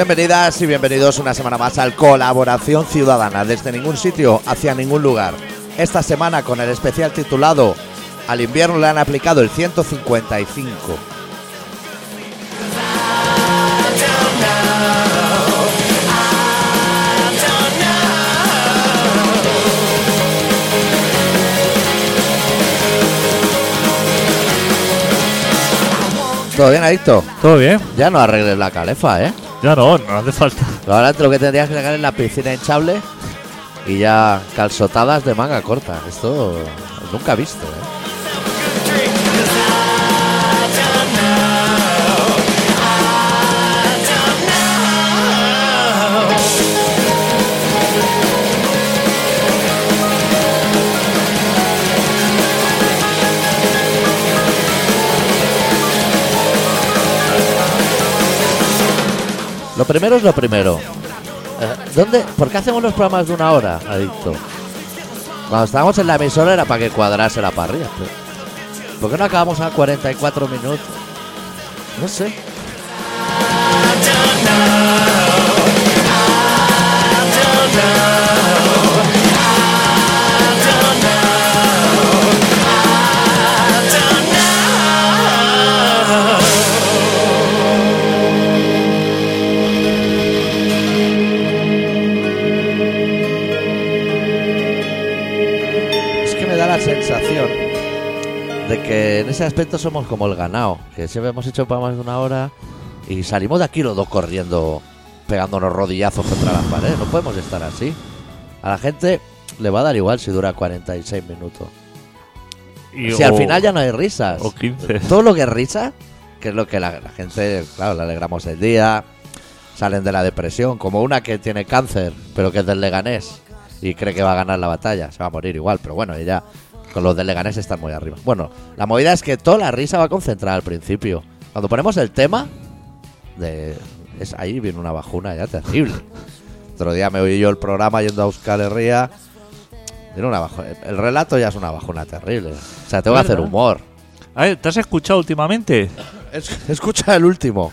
Bienvenidas y bienvenidos una semana más al Colaboración Ciudadana, desde ningún sitio hacia ningún lugar. Esta semana con el especial titulado Al invierno le han aplicado el 155. ¿Todo bien, Adicto? ¿Todo bien? Ya no arregles la calefa, ¿eh? Ya no, no hace falta. Ahora lo que tendrías que sacar es la piscina hinchable y ya calzotadas de manga corta. Esto nunca he visto, ¿eh? Lo primero es lo primero. Eh, ¿Dónde? ¿Por qué hacemos los programas de una hora, adicto? Cuando estábamos en la emisora era para que cuadrase la parrilla. ¿Por qué no acabamos a 44 minutos? No sé. Ese aspecto somos como el ganado, que siempre hemos hecho para más de una hora y salimos de aquí los dos corriendo, pegándonos rodillazos contra las paredes. No podemos estar así. A la gente le va a dar igual si dura 46 minutos. Y- si al o- final ya no hay risas. O 15. Todo lo que es risa, que es lo que la, la gente, claro, le alegramos el día, salen de la depresión, como una que tiene cáncer, pero que es del Leganés y cree que va a ganar la batalla, se va a morir igual, pero bueno, ella con los del Leganés están muy arriba. Bueno, la movida es que toda la risa va concentrada al principio. Cuando ponemos el tema, de es ahí viene una bajuna ya terrible. Otro día me oí yo el programa yendo a Euskal Herria. Viene una bajuna. El relato ya es una bajuna terrible. O sea, tengo que hacer humor. A ver, ¿te has escuchado últimamente? Es- Escucha el último.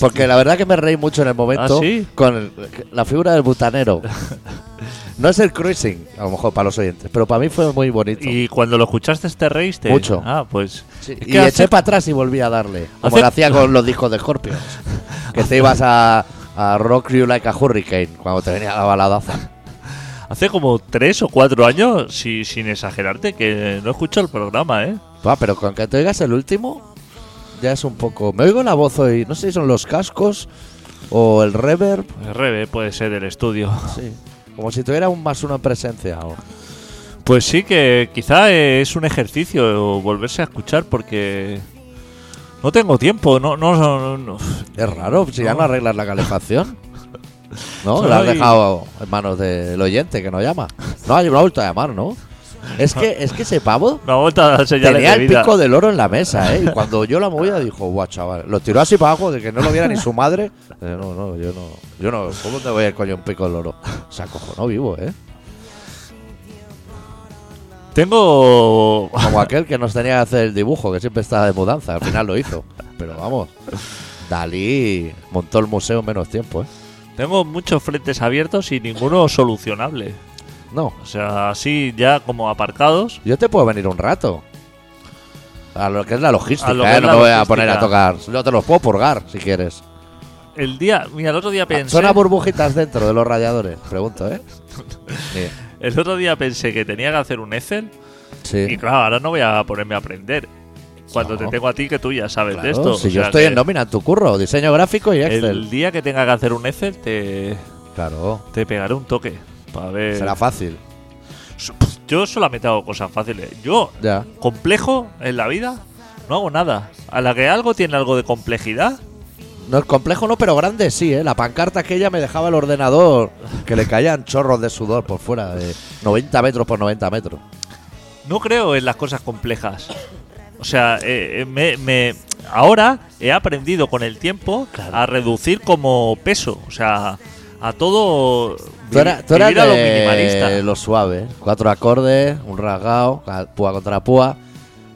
Porque la verdad que me reí mucho en el momento ¿Ah, sí? con el- la figura del butanero. No es el cruising, a lo mejor para los oyentes, pero para mí fue muy bonito. Y cuando lo escuchaste te reíste. Mucho. Ah, pues. Sí, es y que eché para atrás y volví a darle. Como Hace- lo hacía con los discos de Scorpions. que te ibas a, a Rock You Like a Hurricane cuando te venía la baladaza. Hace como tres o cuatro años, si, sin exagerarte, que no escucho el programa, ¿eh? Va, pero con que te oigas el último, ya es un poco. Me oigo la voz hoy, no sé si son los cascos o el reverb. El Rebe puede ser del estudio. Sí. Como si tuviera un más uno en presencia. o- Pues sí que quizá es un ejercicio volverse a escuchar porque no tengo tiempo, no, no, no- no- Es raro, si ya no arreglas la calefacción. No, la has dejado en manos del oyente que no llama. No, no ha vuelto a llamar, ¿no? Es que, es que ese pavo una vuelta a las señales tenía de el vida. pico del oro en la mesa, ¿eh? Y cuando yo la movía dijo, guau, chaval. Lo tiró así para abajo de que no lo viera ni su madre. Eh, no, no, yo no. Yo no. ¿Cómo te voy a ir coño un pico del oro? Se acojonó vivo, ¿eh? Tengo Como aquel que nos tenía que hacer el dibujo, que siempre estaba de mudanza. Al final lo hizo. Pero vamos. Dalí montó el museo en menos tiempo, ¿eh? Tengo muchos frentes abiertos y ninguno solucionable. No, O sea, así ya como aparcados. Yo te puedo venir un rato. A lo que es la logística, A lo que ¿eh? es No la me voy a logística. poner a tocar. Yo te los puedo purgar si quieres. El día, mira, el otro día pensé, ¿Son a burbujitas dentro de los radiadores? Pregunto, ¿eh? Sí. el otro día pensé que tenía que hacer un Excel Sí. y claro, ahora no voy a ponerme a aprender. Cuando No. te tengo a ti que tú ya sabes Claro, de esto. si O yo sea estoy en nómina en tu curro, diseño gráfico y Excel. El día que tenga que hacer un Excel te, Claro, te pegaré un toque. Para ver. será fácil. Yo solamente hago cosas fáciles. Yo, Ya. complejo en la vida, no hago nada. A la que algo tiene algo de complejidad, No es complejo, no, pero grande sí, ¿eh? La pancarta aquella me dejaba el ordenador que le caían chorros de sudor por fuera, de 90 metros por 90 metros. no creo en las cosas complejas. O sea, eh, eh, me, me- ahora he aprendido con el tiempo a reducir como peso. O sea, a todo. Tú, era- tú eras a lo de minimalista. lo suave. ¿eh? Cuatro acordes, un rasgado, púa contra púa.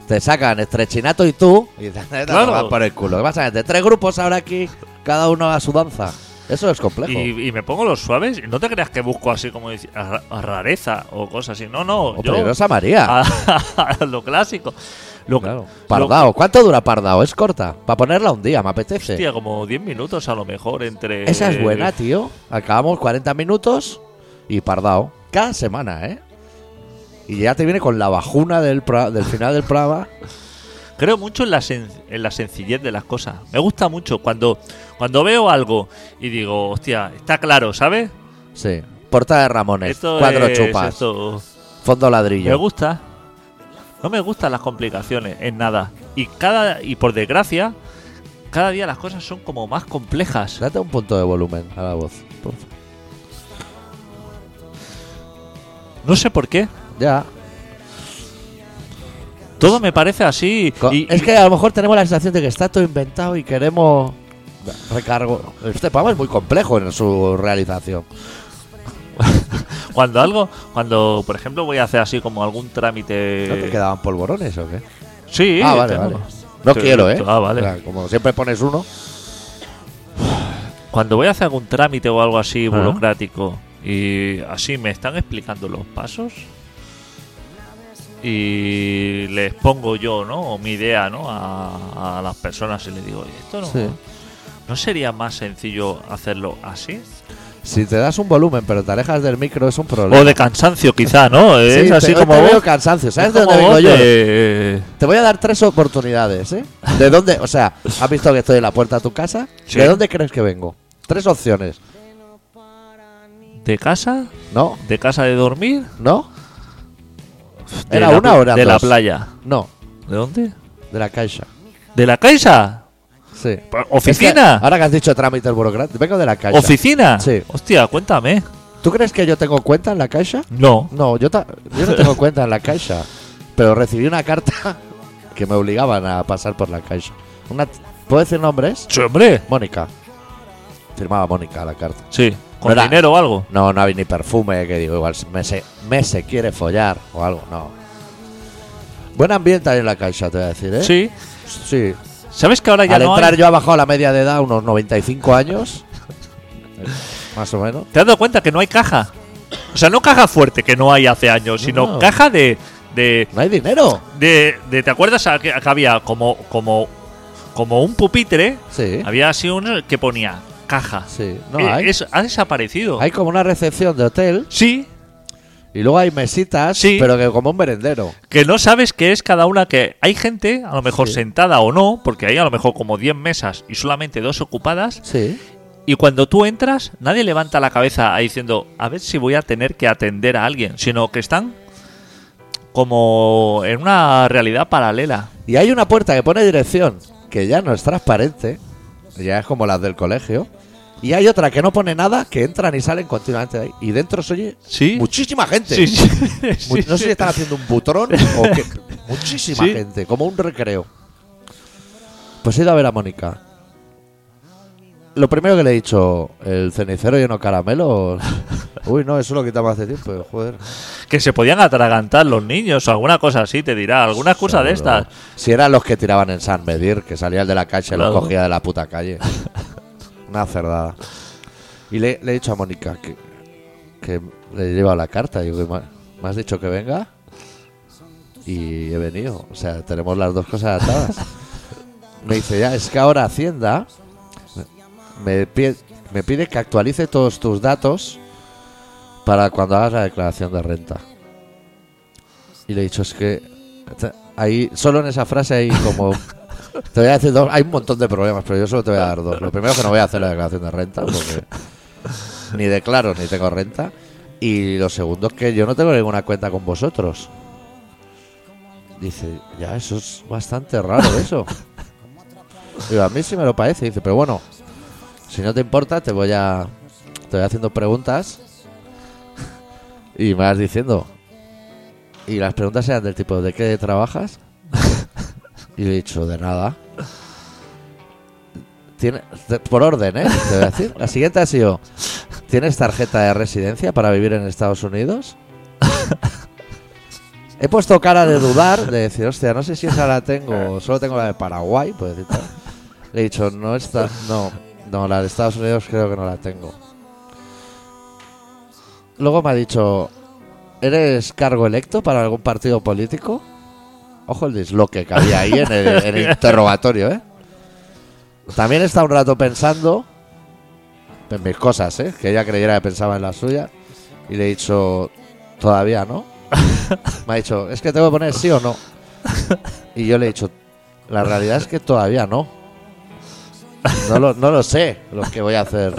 Te sacan estrechinato y tú. Y te Claro. claro. por el culo. ¿Qué pasa? De tres grupos ahora aquí, cada uno a su danza. Eso es complejo. Y, y me pongo los suaves. Y no te creas que busco así como a, a rareza o cosas así. No, no. Oh, yo peligrosa María. a, a lo clásico. Lo, Claro. Pardao. ¿Cuánto dura Pardao? Es corta. Para ponerla un día, me apetece. Hostia, como 10 minutos a lo mejor entre. Esa es buena, tío. Acabamos 40 minutos y Pardao. Cada semana, ¿eh? Y ya te viene con la bajuna del, del final del programa. Creo mucho en la, sen- en la sencillez de las cosas. Me gusta mucho cuando, cuando veo algo y digo, hostia, está claro, ¿sabes? Sí. Porta de Ramones. Esto cuatro es- chupas. esto- Fondo Me ladrillo. gusta. No me gustan las complicaciones en nada. Y cada y por desgracia, cada día las cosas son como más complejas. Date un punto de volumen a la voz. por favor. No sé por qué. Ya. Todo me parece así. Co- y- es y- que a lo mejor tenemos la sensación de que está todo inventado y queremos recargo. Este programa es muy complejo en su realización. cuando algo, cuando por ejemplo voy a hacer así como algún trámite. ¿No te quedaban polvorones o qué? Sí. ah, vale, tengo. vale. No Sí, quiero, ¿eh? Ah, vale. O sea, como siempre pones uno. Cuando voy a hacer algún trámite o algo así burocrático y así me están explicando los pasos y les pongo yo, ¿no? Mi idea, ¿no? A, a las personas y les digo, "Oye, esto no, Sí. ¿no sería más sencillo hacerlo así? Si te das un volumen pero te alejas del micro es un problema. O de cansancio, quizá, ¿no? Sí, Es te- así hoy como te veo cansancio. ¿Sabes es de dónde vengo yo? de- Te voy a dar tres oportunidades, ¿eh? ¿De dónde? O sea, ¿has visto que estoy en la puerta de tu casa? Sí. ¿De dónde crees que vengo? Tres opciones. ¿De casa? ¿No? ¿De casa de dormir? ¿No? De ¿Era la una eran De la playa. No, ¿De dónde? de la caixa. ¿De la caixa? Sí. ¿Oficina? Es que ahora que has dicho trámites burocráticos, vengo de la caixa. ¿Oficina? Sí. Hostia, cuéntame. ¿Tú crees que yo tengo cuenta en la caixa? No. No, yo, ta- yo no tengo cuenta en la caixa. Pero recibí una carta que me obligaban a pasar por la caixa. Una, ¿Puedo decir nombres? Sí, hombre. Mónica. Firmaba Mónica la carta. Sí. ¿Con No era- dinero o algo? No, no había ni perfume, que digo, igual me se, me se quiere follar o algo, no. Buen ambiente ahí en la caixa, te voy a decir, ¿eh? Sí. Sí. ¿Sabes que ahora ya Al no entrar hay? yo he bajado la media de edad unos 95 años. Más o menos. ¿Te has dado cuenta que no hay caja? O sea, no caja fuerte que no hay hace años, sino No. caja de, de, No hay dinero. de, de- ¿Te acuerdas a que, a que había como, como, como un pupitre? Sí. Había así uno que ponía caja. Sí. No Eh, hay. es- ha desaparecido. Hay como una recepción de hotel Sí, y luego hay mesitas, Sí. pero que como un merendero. que no sabes qué es cada una que hay gente, a lo mejor Sí. sentada o no, porque hay a lo mejor como 10 mesas y solamente dos ocupadas, Sí. y cuando tú entras, nadie levanta la cabeza diciendo, a ver si voy a tener que atender a alguien, sino que están como en una realidad paralela. Y hay una puerta que pone dirección, que ya no es transparente, ya es como las del colegio. Y hay otra que no pone nada, que entran y salen continuamente de ahí. Y dentro se oye ¿Sí? muchísima gente. Sí, sí. No sé si están haciendo un butrón o qué. Muchísima gente, como un recreo. Pues he ido a ver a Mónica. Lo primero que le he dicho, el cenicero lleno de caramelo. Uy, no, eso lo quitamos hace tiempo, joder. Que se podían atragantar los niños o alguna cosa así, te dirá. Alguna cosa de estas. Si eran los que tiraban en San Medir, que salía el de la calle y Claro. lo cogía de la puta calle. Una cerdada. Y le, le he dicho a Mónica que, que le he llevado la carta. Digo, "Ma- ¿me has dicho que venga? Y he venido. O sea, tenemos las dos cosas atadas. Me dice, ya, es que ahora Hacienda me pide, me pide que actualice todos tus datos para cuando hagas la declaración de renta. Y le he dicho, es que ahí, solo en esa frase hay como... Te voy a decir dos, hay un montón de problemas, pero yo solo te voy a dar dos. Lo primero que no voy a hacer la declaración de renta, porque ni declaro ni tengo renta. Y lo segundo es que yo no tengo ninguna cuenta con vosotros. Dice, ya, eso es bastante raro eso. Digo, a mí sí me lo parece. Dice, pero bueno, si no te importa, te voy a. Te voy haciendo preguntas. Y me vas diciendo. Y las preguntas eran del tipo, ¿de qué trabajas? Y le he dicho, de nada. Tiene, por orden, ¿eh? Te voy a decir. La siguiente ha sido, ¿tienes tarjeta de residencia para vivir en Estados Unidos? He puesto cara de dudar, de decir, hostia, no sé si esa la tengo, solo tengo la de Paraguay, pues. Le he dicho, no está, no, No, la de Estados Unidos creo que no la tengo. Luego me ha dicho, ¿eres cargo electo para algún partido político? Ojo el disloque que había ahí en el, en el interrogatorio, ¿eh? También está un rato pensando en mis cosas, ¿eh? Que ella creyera que pensaba en la suya. Y le he dicho, todavía no. Me ha dicho, es que tengo que poner sí o no. Y yo le he dicho, la realidad es que todavía no. No lo, no lo sé lo que voy a hacer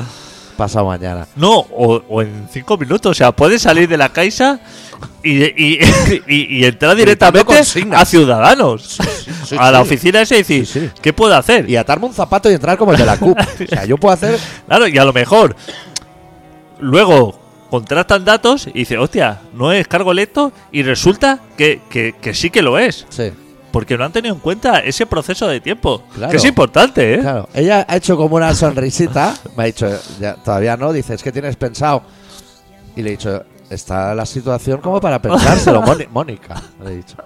pasado mañana. No, o, o en cinco minutos. O sea, puedes salir de la Caixa y, y, y- y entrar directamente a Ciudadanos. sí, a la sí. oficina esa y decir, sí. ¿qué puedo hacer? Y atarme un zapato y entrar como el de la CUP. O sea, yo puedo hacer. Claro, y a lo mejor luego contrastan datos y dice, hostia, no es cargo electo y resulta que, que- que sí que lo es. Sí, Porque no han tenido en cuenta ese proceso de tiempo. Claro. Que es importante, ¿eh? claro. Ella ha hecho como una sonrisita. Me ha dicho, ya, todavía no. Dice, es que tienes pensado. Y le he dicho, está la situación como para pensárselo, Móni- Mónica. Le he dicho.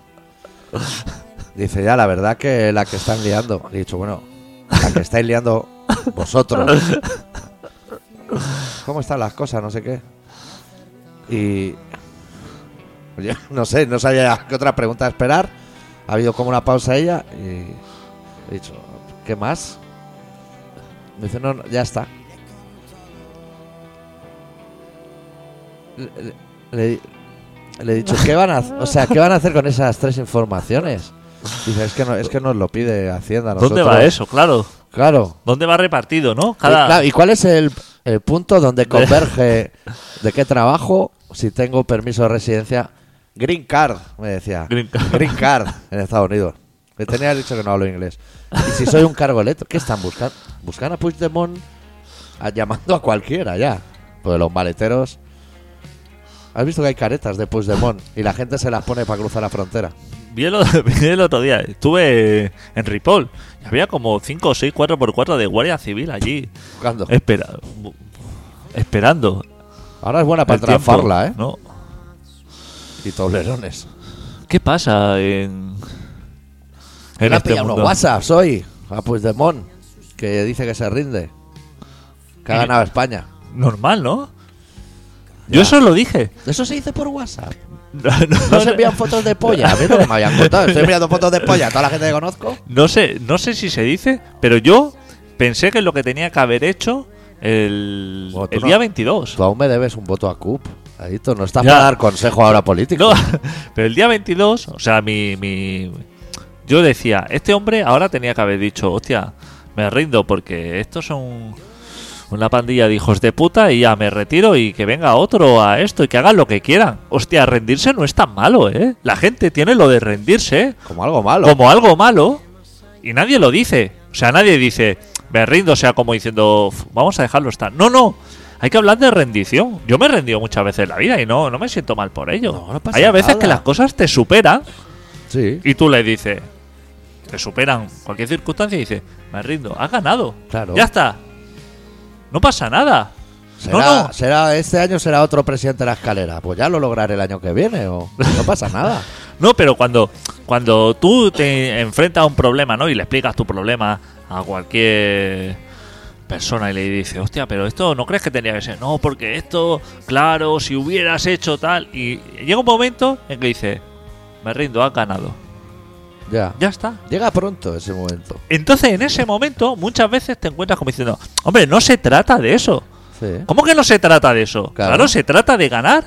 Dice, ya, la verdad que la que están liando. Le he dicho, bueno, la que estáis liando vosotros. ¿Cómo están las cosas? No sé qué. Y. Oye, no sé, no sabía qué otra pregunta esperar. Ha habido como una pausa ella y he dicho, ¿qué más? Me dice, no, no, ya está. Le, le- le- le he dicho, ¿qué van a, o sea, ¿qué van a hacer con esas tres informaciones? Dice, es que no, es que nos lo pide Hacienda. ¿Dónde nosotros- va eso? Claro. Claro. ¿Dónde va repartido, no? Y, Cada... claro, ¿y cuál es el, el punto donde converge de qué trabajo si tengo permiso de residencia? Green Card, me decía. Green card. Green Card en Estados Unidos. Le tenía dicho que no hablo inglés. Y si soy un cargo electo, ¿qué están buscando? Buscan a Puigdemont a- llamando a cualquiera ya. Pues los maleteros. ¿Has visto que hay caretas de Puigdemont y la gente se las pone para cruzar la frontera? Vi el, vi el otro día, estuve en Ripoll y había como 5 o 6 4x4 de Guardia Civil allí. Buscando. Espera, esperando. Ahora es buena para transfarla, ¿eh? ¿no? Y toblerones. ¿Qué pasa en, en ha este pillado unos mundo? WhatsApps hoy a Puigdemont que dice que se rinde. Que ha ganado España. Normal, ¿no? Ya. Yo eso lo dije. Eso se dice por WhatsApp. No, No se envían fotos de polla. A mí lo que me habían contado. Estoy enviando fotos de polla a toda la gente que conozco. no sé, no sé si se dice, pero yo pensé que es lo que tenía que haber hecho el, Bueno, tú el no- día 22. Tú aún me debes un voto a CUP. No estás Ya. para dar consejo ahora político. No, pero el día 22, o sea, mi, mi. Yo decía, este hombre ahora tenía que haber dicho, hostia, me rindo porque estos son una pandilla de hijos de puta y ya me retiro y que venga otro a esto y que hagan lo que quieran. Hostia, rendirse no es tan malo, ¿eh? La gente tiene lo de rendirse Como algo malo. como algo malo y nadie lo dice. O sea, nadie dice, me rindo, o sea, como diciendo, "Uf, vamos a dejarlo estar. No, no. Hay que hablar de rendición. Yo me he rendido muchas veces en la vida y no, no me siento mal por ello. No, no pasa Hay a veces nada. que las cosas te superan Sí, y tú le dices, te superan cualquier circunstancia y dices, me rindo, has ganado. claro. Ya está. No pasa nada. ¿Será, No, no. será- este año será otro presidente de la escalera. Pues ya lo lograré el año que viene. O no pasa nada. No, pero cuando, cuando tú te enfrentas a un problema, ¿no? Y le explicas tu problema a cualquier persona y le dices, hostia, pero esto no crees que tenía que ser. No, porque esto, claro, si hubieras hecho tal. Y llega un momento en que dice, me rindo, has ganado. Ya. Ya está. Llega pronto ese momento. Entonces, en ese momento, muchas veces te encuentras como diciendo, hombre, no se trata de eso. Sí. ¿Cómo que no se trata de eso? Claro. Claro, se trata de ganar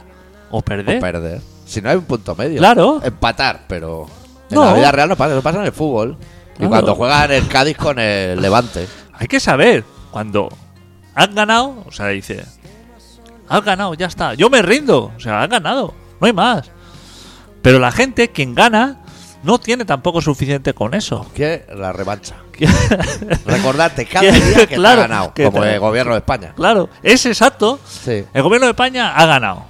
o perder. O perder. Si no hay un punto medio. Claro. Empatar, pero en No. la vida real no pasa, eso pasa en el fútbol. Y cuando juegan el Cádiz con el Levante. Hay que saber cuando has ganado, o sea, dice, has ganado, ya está. Yo me rindo, o sea, has ganado, no hay más. Pero la gente, quien gana, no tiene tampoco suficiente con eso. Que la revancha. Recordarte cada día que claro, te ha ganado. que Como te- el gobierno de España. Claro, es exacto. Sí. El gobierno de España ha ganado.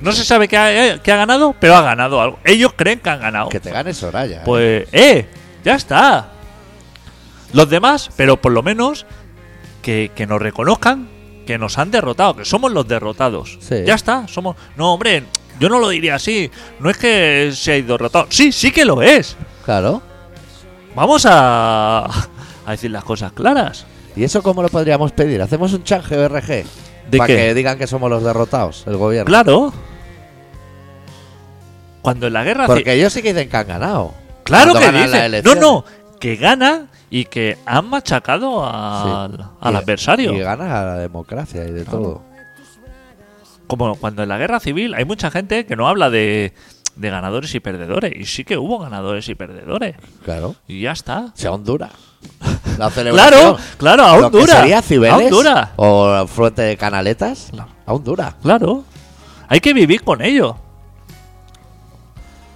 No se sabe qué ha, eh, qué ha ganado, pero ha ganado algo. Ellos creen que han ganado. Que te gane Soraya. ¿eh? Pues, ¡eh! Ya está. Los demás, pero por lo menos que, que nos reconozcan que nos han derrotado, que somos los derrotados. Sí. Ya está, somos. No, hombre, yo no lo diría así. No es que seáis derrotados. Sí, sí que lo es. Claro. Vamos a, a decir las cosas claras. ¿Y eso cómo lo podríamos pedir? ¿Hacemos un change BRG? ¿De Para qué? que digan que somos los derrotados, el gobierno. Claro. Cuando en la guerra... Porque ellos sí que dicen que han ganado. Claro que dicen. No, no. Que gana y que han machacado al, Sí. al Y- adversario. Y ganas a la democracia y de Claro. todo. Como cuando en la guerra civil hay mucha gente que no habla de, de ganadores y perdedores. Y sí que hubo ganadores y perdedores. Claro. Y ya está. Si aún dura. La celebración. Claro, claro, sería Cibeles Aún dura. o Fuente de Canaletas, Claro. aún dura. Claro. Hay que vivir con ello.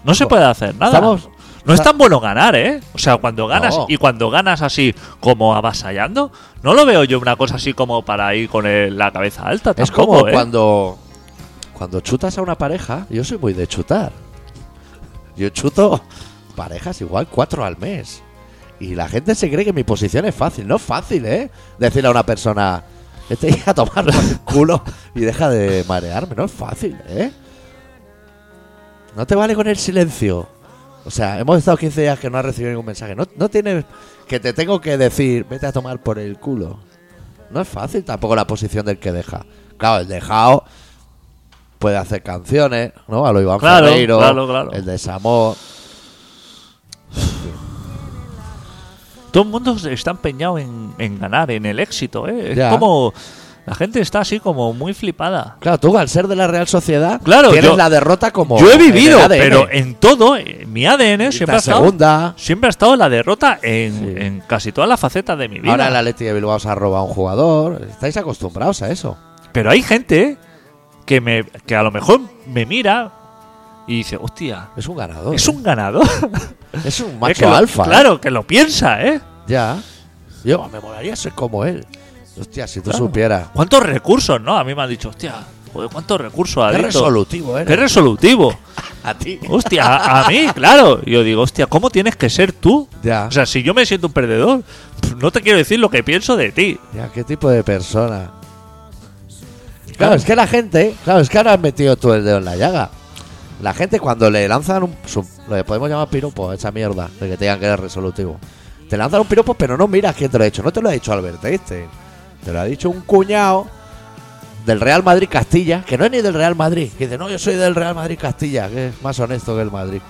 No se puede hacer nada. Estamos- no es tan bueno ganar, ¿eh? O sea, cuando ganas No. y cuando ganas así como avasallando, no lo veo yo una cosa así como para ir con el- la cabeza alta. Es como ¿eh? cuando cuando chutas a una pareja, yo soy muy de chutar. Yo chuto parejas igual cuatro al mes. Y la gente se cree que mi posición es fácil. No es fácil, ¿eh? Decirle a una persona, vete a tomar el culo y deja de marearme. No es fácil, ¿eh? No te vale con el silencio. O sea, hemos estado 15 días que no has recibido ningún mensaje. No, no tienes que te tengo que decir, vete a tomar por el culo. No es fácil tampoco la posición del que deja. Claro, el dejado puede hacer canciones, ¿no? A lo Iván Claro, Ferreiro, claro, claro. el desamor. Todo el mundo está empeñado en, en ganar, en el éxito, ¿eh? Es Ya. como. La gente está así como muy flipada. Claro, tú al ser de la Real Sociedad, Claro, tienes yo- la derrota como. Yo he en vivido, ADN. pero en todo, en mi ADN siempre ha, la estado, segunda. siempre ha estado la derrota en, Sí. en casi todas las facetas de mi vida. Ahora el Atleti de Bilbao se ha robado a un jugador. Estáis acostumbrados a eso. Pero hay gente que, me, que a lo mejor me mira y dice, hostia, Es un ganador. es ¿eh? un ganador. Es un Es macho lo- alfa. ¿eh? Claro, que lo piensa, ¿eh? Ya. Yo me molaría ser como él. Hostia, si tú Claro. supieras. ¿Cuántos recursos, no? A mí me han dicho, hostia, joder, ¿cuántos recursos ha Qué resolutivo, ¿eh? Qué resolutivo. a ti. Hostia, a, a mí, claro. Y yo digo, hostia, ¿cómo tienes que ser tú? Ya. O sea, si yo me siento un perdedor, no te quiero decir lo que pienso de ti. Ya, ¿qué tipo de persona? Claro, es que la gente, claro, es que ahora has metido tú el dedo en la llaga. La gente cuando le lanzan un, su- lo que podemos llamar piropo, esa mierda, de que te digan que eres resolutivo. Te lanzan un piropo, pero no miras quién te lo ha dicho. No te lo ha dicho Albert Einstein. Te lo ha dicho un cuñado del Real Madrid Castilla, que no es ni del Real Madrid. Que dice, no, yo soy del Real Madrid Castilla, que es más honesto que el Madrid.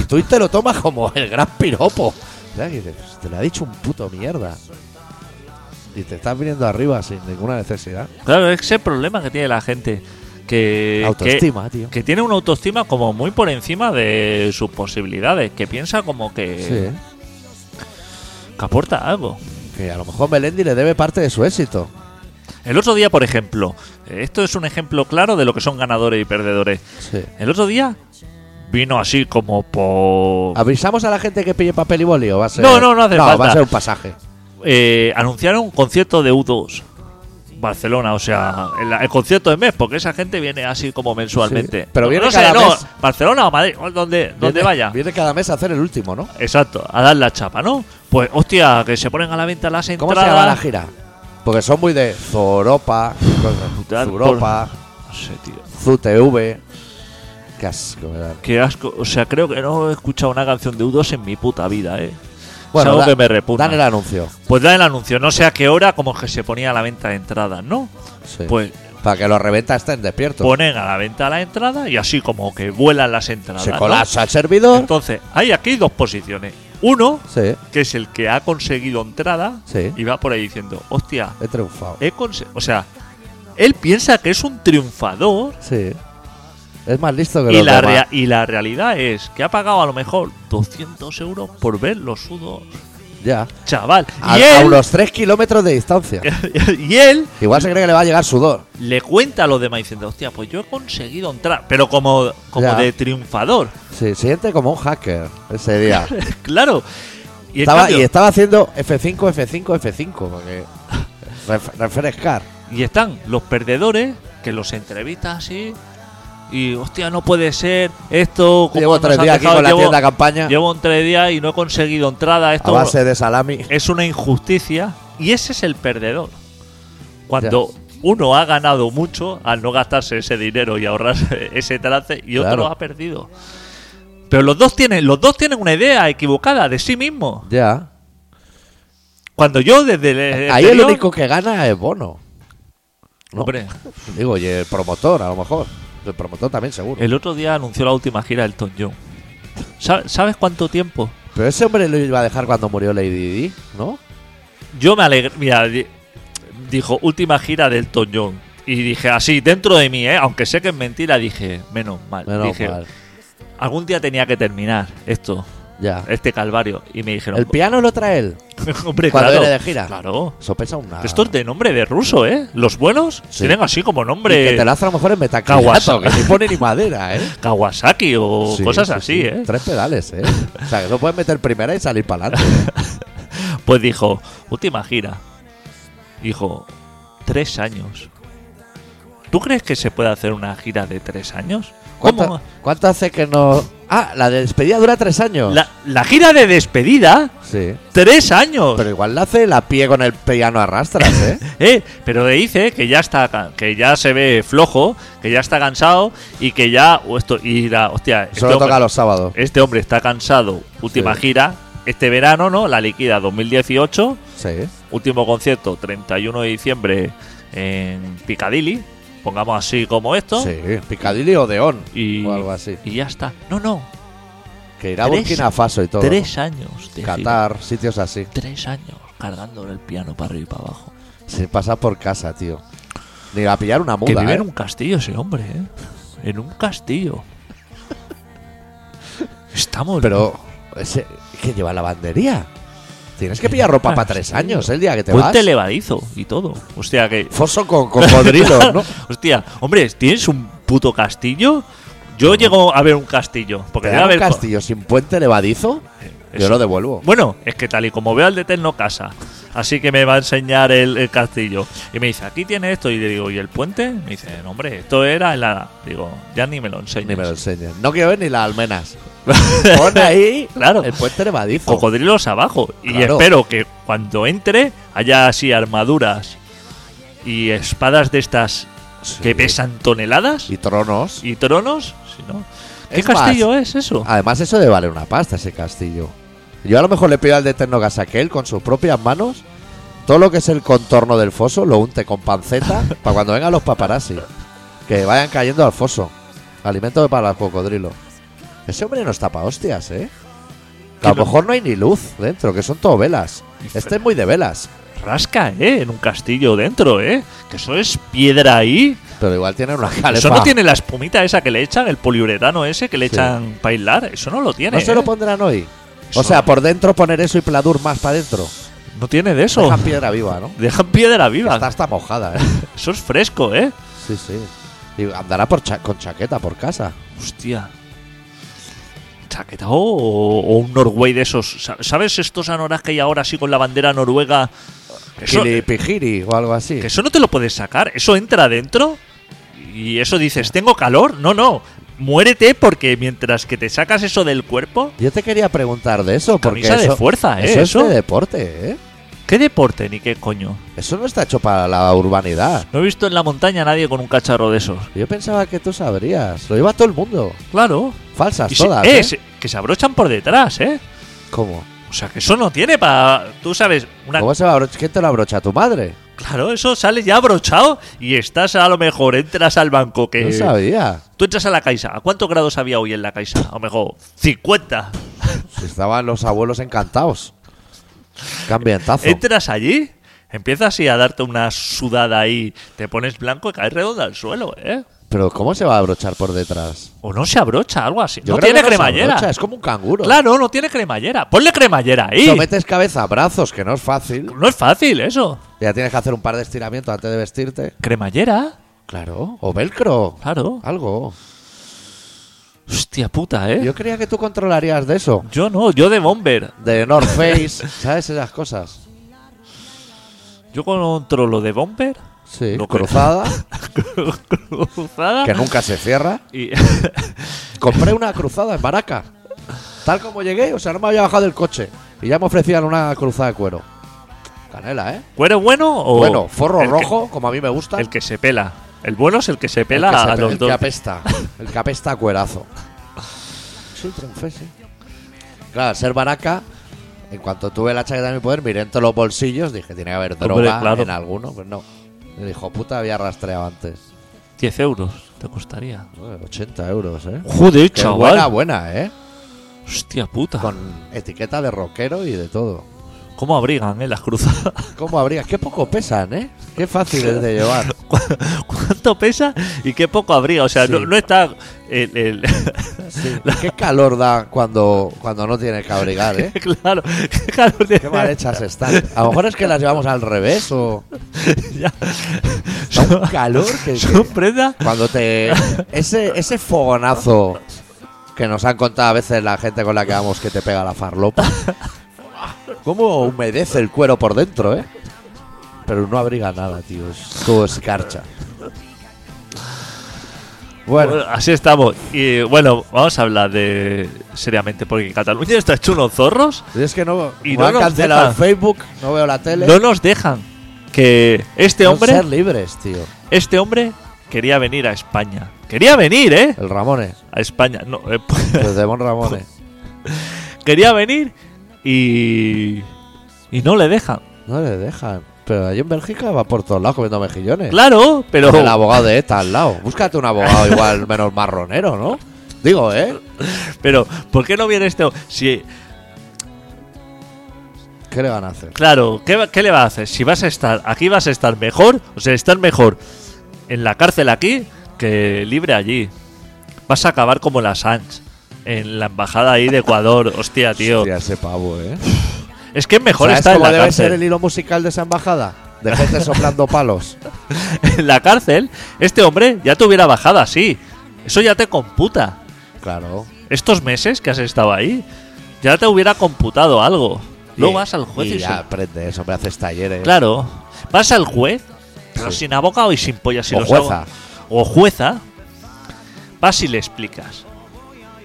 Y tú te lo tomas como el gran piropo. ¿Sabes? Que dices, "Pues te lo ha dicho un puto mierda. Y te estás viniendo arriba sin ninguna necesidad. Claro, es ese problema que tiene la gente. Que, Autoestima, tío. que, que tiene una autoestima como muy por encima de sus posibilidades. Que piensa como que, Sí. que aporta algo. Que a lo mejor Melendi le debe parte de su éxito. El otro día, por ejemplo, eh, esto es un ejemplo claro de lo que son ganadores y perdedores. Sí. El otro día vino así como por... ¿Avisamos a la gente que pille papel y boli o va a ser.? No, no, no hace va falta. a ser un pasaje. eh, anunciaron un concierto de U2 Barcelona, o sea, el, el concierto de mes, porque esa gente viene así como mensualmente. Sí, pero viene no sé, cada no, mes. Barcelona o Madrid, donde, donde vaya. Viene cada mes a hacer el último, ¿no? Exacto, a dar la chapa, ¿no? Pues, hostia, que se ponen a la venta las ¿Cómo entradas. se llama la gira? Porque son muy de Zoropa, Puta, Zuropa, No sé, tío. ZUTV. Qué asco, me da. Qué asco. O sea, creo que no he escuchado una canción de U2 en mi puta vida, ¿eh? Bueno, es algo da- que me repugna. Dan el anuncio. Pues da el anuncio, no sé a qué hora, como que se ponía a la venta de entradas, ¿no? Sí. Pues Para que los reventa estén despiertos. ponen a la venta la entrada y así como que vuelan las entradas. Se ¿no? colapsa el servidor. Entonces, hay aquí dos posiciones. Uno, Sí, que es el que ha conseguido entrada sí. y va por ahí diciendo, hostia, He triunfado. he conse-". O sea, él piensa que es un triunfador Sí. Es más listo que y los la, demás. y la realidad es que ha pagado a lo mejor 200 euros por ver los sudos. Ya. Chaval. A, y, a él, unos 3 kilómetros de distancia. y él Igual se cree que le va a llegar sudor. le cuenta a los demás diciendo, hostia, pues yo he conseguido entrar, pero como, como Ya. de triunfador. Sí, se siente como un hacker ese día. claro. Y, estaba, cambio- y estaba haciendo F5, F5, F5. Porque ref- refrescar. Y están los perdedores que los entrevistan así. Y hostia, no puede ser esto. ¿cómo Llevo tres días aquí con la Llevo- tienda campaña Llevo un tres días y no he conseguido entrada. a Esto base de salami. es una injusticia. Y ese es el perdedor. Cuando uno ha ganado mucho al no gastarse ese dinero y ahorrarse ese trance y otro Claro. ha perdido. Pero los dos tienen, los dos tienen una idea equivocada de sí mismos. Ya. Cuando yo desde el Ahí el único que gana es Bono. No. Hombre, Digo, y el promotor, a lo mejor. El promotor también, seguro. el otro día anunció la última gira del Elton John. Sa- ¿Sabes cuánto tiempo? Pero ese hombre lo iba a dejar cuando murió Lady Di, ¿no? Yo me alegré. Mira, di- dijo última gira del Elton John. Y dije así, dentro de mí, ¿eh? aunque sé que es mentira, dije, menos mal. Menos dije, mal. algún día tenía que terminar esto, Ya. este calvario. Y me dijeron, El piano lo trae él. hombre, cuando claro, viene de gira. Claro. Eso pesa una. Esto es de nombre de ruso, ¿eh? Los buenos Sí. tienen así como Y nombre que te lo hace a lo mejor en que ni pone ni madera, ¿eh? Kawasaki o Sí, cosas sí, así, sí. ¿eh? Tres pedales, ¿eh? O sea, que no puedes meter primera y salir para adelante. Pues dijo, última gira. Dijo, tres años. ¿Tú crees que se puede hacer una gira de tres años? ¿Cómo? ¿Cuánto, cuánto hace que no.? Ah, la de despedida dura tres años. La, la gira de despedida, Sí. tres años. Pero igual la hace la pie con el piano a rastras, ¿eh? Eh, pero le dice que ya está, que ya se ve flojo, que ya está cansado y que ya, o esto, y la, hostia, este Solo hombre, toca los sábados. este hombre está cansado. Última Sí. gira, este verano, ¿no? La liquida 2018. Sí. Último concierto, 31 de diciembre en Piccadilly. Pongamos así como esto. Sí. Picadilly o Deón. Y, O algo así. y ya está. No, no. Que irá a Burkina Faso y todo. Tres años. de gira. Qatar, sitios así. Tres años cargando el piano para arriba y para abajo. Sin pasar por casa, tío. Ni a pillar una que muda, vive ¿eh? en un castillo ese hombre, ¿eh? En un castillo. Estamos. Pero, ese, que lleva lavandería. Tienes que pillar ropa para tres años, ¿eh? el día que te Puente vas. levadizo y todo. Hostia, que. Foso con cocodrilos, ¿no? Hostia, hombre, ¿tienes un puto castillo? Yo llego a ver un castillo. Porque ¿Te debe dan un castillo sin puente levadizo? Yo Eso. lo devuelvo. Bueno, es que tal y como veo al de Tecno Casa, así que me va a enseñar el, el castillo. Y me dice, aquí tiene esto. Y le digo, ¿y el puente? Me dice, no, hombre, esto era en la. Digo, ya ni me lo enseñes. Ni me lo enseñen. No quiero ver ni las almenas. Pon ahí Claro. el puente levadizo. Cocodrilos abajo. Y Claro. espero que cuando entre haya así armaduras y espadas de estas Sí. que pesan toneladas Y tronos. y tronos. Si no. ¿Qué Es más, castillo es eso? Además, eso debe valer una pasta, ese castillo. Yo a lo mejor le pido al de Tecnogasa que él, con sus propias manos, todo lo que es el contorno del foso, lo unte con panceta para cuando vengan los paparazzi. Que vayan cayendo al foso. Alimento para los cocodrilos. Ese hombre no está pa' hostias, ¿eh? Que a lo mejor no hay ni luz dentro, que son todo velas. Este es muy de velas. Rasca, ¿eh? En un castillo dentro, ¿eh? Que eso es piedra ahí. Pero igual tiene una Eso calefa. no tiene la espumita esa que le echan, el poliuretano ese que le Sí. echan para aislar. Eso no lo tiene. ¿No se lo ¿eh? pondrán hoy? Eso O sea, por dentro poner eso y pladur más para adentro. No tiene de eso. Dejan piedra viva, ¿no? Dejan piedra viva. Está hasta mojada, ¿eh? Eso es fresco, ¿eh? Sí, sí. Y andará por cha- con chaqueta por casa. Hostia. Chaqueta o, o un Norway de esos. Sa- ¿Sabes estos anorak que hay ahora así con la bandera noruega? Eso, pijiri o algo así. que eso no te lo puedes sacar. Eso entra adentro y eso dices, ¿tengo calor? No, no. Muérete porque mientras que te sacas eso del cuerpo. Yo te quería preguntar de eso, porque Camisa de eso, fuerza, ¿eh? eso, Eso. es de deporte, ¿eh? ¿Qué deporte ni qué coño? Eso no está hecho para la urbanidad. No he visto en la montaña a nadie con un cacharro de esos. Yo pensaba que tú sabrías. Lo lleva todo el mundo. Claro. Falsas Y se- todas, eh, ¿eh? se- que se abrochan por detrás, ¿eh? ¿Cómo? O sea, que eso no tiene para. Tú sabes, una. ¿Cómo se va a abrochar? ¿Quién te lo abrocha? ¿Tu madre? Claro, eso sale ya abrochado y estás a lo mejor, entras al banco que. No sabía. Tú entras a la Caixa. ¿A cuántos grados había hoy en la Caixa? A lo mejor 50. Si estaban los abuelos encantados. Qué ambientazo. Entras allí, empiezas así a darte una sudada ahí, te pones blanco y caes redondo al suelo, ¿eh? Pero ¿cómo se va a abrochar por detrás? O no se abrocha, algo así. Yo no creo tiene que se cremallera. abrocha, es como un canguro. Claro, no tiene cremallera. Ponle cremallera ahí. Sometes cabeza, brazos, que no es fácil. No es fácil eso. Ya tienes que hacer un par de estiramientos antes de vestirte. Cremallera, Claro. O velcro. claro. Algo. Hostia puta, ¿eh? Yo, Yo creía que tú controlarías de eso. no, yo de bomber. De North Face, ¿sabes esas cosas? Yo controlo de bomber, Sí. Que- cruzada, cruzada que nunca se cierra. y Compré una cruzada en Baraca. Tal como llegué, o sea, no me había bajado del coche. Y ya me ofrecían una cruzada de cuero. Canela, ¿eh? ¿Cuero bueno o bueno, forro que- rojo, como a mí me gusta. el que se pela. El bueno es el que se pela el que, se a pe- los el dos. que apesta. El que apesta a cuerazo. Sí, triunfé, sí. Claro, al ser Baraca, En cuanto tuve la chaqueta en mi poder, miré en todos los bolsillos, dije, tiene que haber Hombre, droga claro. en alguno. Pues no. El hijo puta había rastreado antes. 10 euros te costaría. Joder, 80 euros, ¿eh? Joder, Qué chaval. buena, buena, ¿eh? Hostia puta. Con etiqueta de rockero y de todo. ¿Cómo abrigan, eh, las cruzadas? ¿Cómo habría? Qué poco pesan, ¿eh? Qué fácil es de llevar. ¿Cuánto pesa y qué poco abriga? O sea, Sí. no, no está el- el, Sí. Qué calor da cuando, cuando no tiene que abrigar, ¿eh? claro, qué calor tiene. Qué mal hechas están. A lo mejor es que las llevamos al revés o. Ya. Da un calor que. prendas. cuando te. Ese, ese fogonazo que nos han contado a veces la gente con la que vamos que te pega la farlopa. ¿Cómo humedece el cuero por dentro, eh? Pero no abriga nada, tío. Es todo escarcha. Bueno, Bueno, así estamos. Y bueno, vamos a hablar de seriamente, porque Cataluña está hecho unos zorros y es que no. Y no han nos cancelado. Facebook, no veo la tele. no nos dejan. Que este Son hombre, ser libres, tío. este hombre quería venir a España. Quería venir, ¿eh? El Ramone. A España. No, eh, Desde Mon Ramone. quería venir y. Y no le dejan. No le dejan. Pero allí en Bélgica va por todos lados comiendo mejillones. Claro, pero. El abogado de ETA al lado. Búscate un abogado igual menos marronero, ¿no? Digo, ¿eh? Pero, ¿por qué no viene este? ho- Si, ¿Qué le van a hacer? claro, ¿qué, va- ¿qué le va a hacer? Si vas a estar aquí, vas a estar mejor. O sea, estar mejor en la cárcel aquí que libre allí. Vas a acabar como la Sánchez en la embajada ahí de Ecuador. Hostia, tío. Hostia, ese pavo, ¿eh? Es que mejor ¿Sabes estar en la debe ser el cárcel. hilo musical de esa embajada? De gente soplando palos. en la cárcel, este hombre ya te hubiera bajado así. Eso ya te computa. Claro. Estos meses que has estado ahí, ya te hubiera computado algo. Luego vas al juez y, y se- ya aprendes, hombre, haces talleres. Claro. Vas al juez, pero Sí. sin abogado y sin pollas. O jueza. O jueza. Vas y le explicas.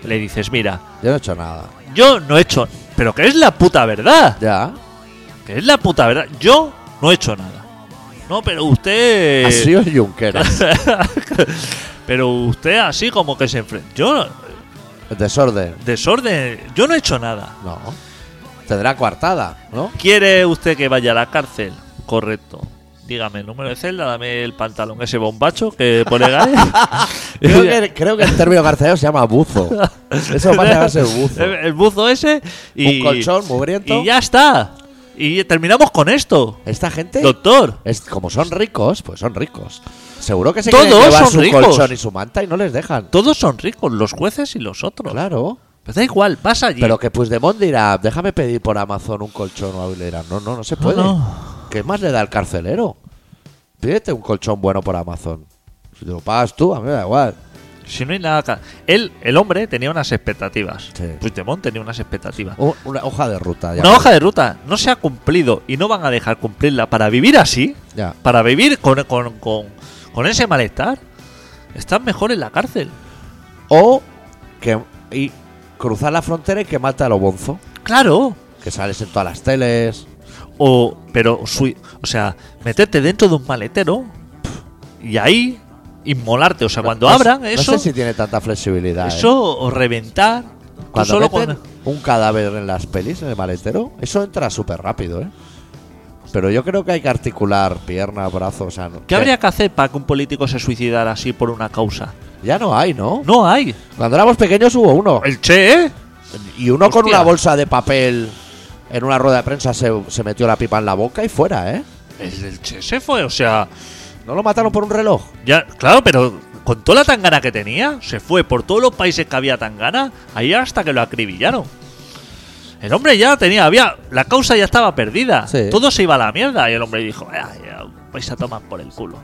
Le dices, mira, Yo no he hecho nada. yo no he hecho... Pero que es la puta verdad. Ya. Que es la puta verdad. Yo no he hecho nada. No, pero usted... Ha sido Junqueras. pero usted así como que se enfrenta. Yo... El desorden. Desorden. Yo no he hecho nada. No. Tendrá coartada, ¿no? ¿Quiere usted que vaya a la cárcel? Correcto. Dígame el número de celda, dame el pantalón ese bombacho que pone Gael. Creo que, creo que el término carcelero se llama buzo. Eso va a llamarse buzo. El, el buzo ese y, Un colchón mugriento. y ya está. Y terminamos con esto. Esta gente, Doctor, es, como son ricos, pues son ricos. Seguro que se Todos quieren llevar son su ricos. colchón y su manta y no les dejan. todos son ricos, los jueces y los otros. Claro. Pues da igual, pasa allí. Pero que Puigdemont dirá, déjame pedir por Amazon un colchón o algo y le dirán, no, no, no se No, puede. no. ¿Qué más le da al carcelero? Pídete un colchón bueno por Amazon. Si te lo pagas tú, a mí me da igual. Si no hay nada. Él, el hombre, tenía unas expectativas. Sí. Puigdemont tenía unas expectativas. Una hoja de ruta. Ya. Una hoja de ruta no se ha cumplido y no van a dejar cumplirla para vivir así, Ya. para vivir con, con, con, con ese malestar. Están mejor en la cárcel. O que y cruzar la frontera y que mata a lo bonzo. Claro. Que sales en todas las teles. O, pero, o sea, meterte dentro de un maletero y ahí inmolarte. O sea, cuando No- abran no eso, sé si tiene tanta flexibilidad. ¿eh? eso o reventar. Cuando solo meten con- un cadáver en las pelis, en el maletero, eso entra súper rápido, ¿eh? Pero yo creo que hay que articular pierna, brazo, o sea... no- ¿Qué habría que hacer para que un político se suicidara así por una causa? Ya no hay, ¿no? No hay. Cuando éramos pequeños hubo uno. El Che, ¿eh? Y uno con una bolsa de papel en una rueda de prensa se, se metió la pipa en la boca y fuera, ¿eh? El, el Che se fue, o sea, ¿No lo mataron por un reloj? ya, claro, pero con toda la tangana que tenía, se fue por todos los países que había tangana, ahí hasta que lo acribillaron. El hombre ya tenía, había, la causa ya estaba perdida. Sí. Todo se iba a la mierda y el hombre dijo, "Ah, ya, vais a tomar por el culo.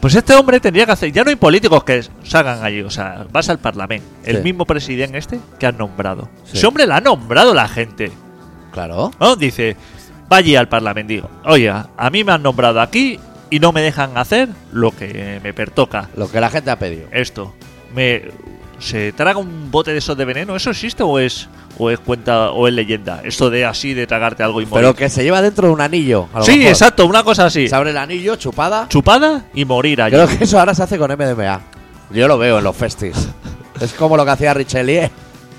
Pues este hombre tendría que hacer, ya no hay políticos que salgan allí, o sea, vas al parlamento, el mismo presidente este que han nombrado. Sí. Ese hombre la ha nombrado la gente. Claro. ¿no? Dice, va allí al Parlamento digo, oye, a mí me han nombrado aquí y no me dejan hacer lo que me pertoca. Lo que la gente ha pedido. Esto, me se traga un bote de esos de veneno, ¿eso existe o es o es cuenta o es leyenda? Esto de así de tragarte algo y morir. Pero que se lleva dentro de un anillo. a lo sí, mejor. exacto, una cosa así. Se abre el anillo, chupada. Chupada y morir allí. Creo que eso ahora se hace con MDMA. Yo lo veo en los festis. es como lo que hacía Richelieu,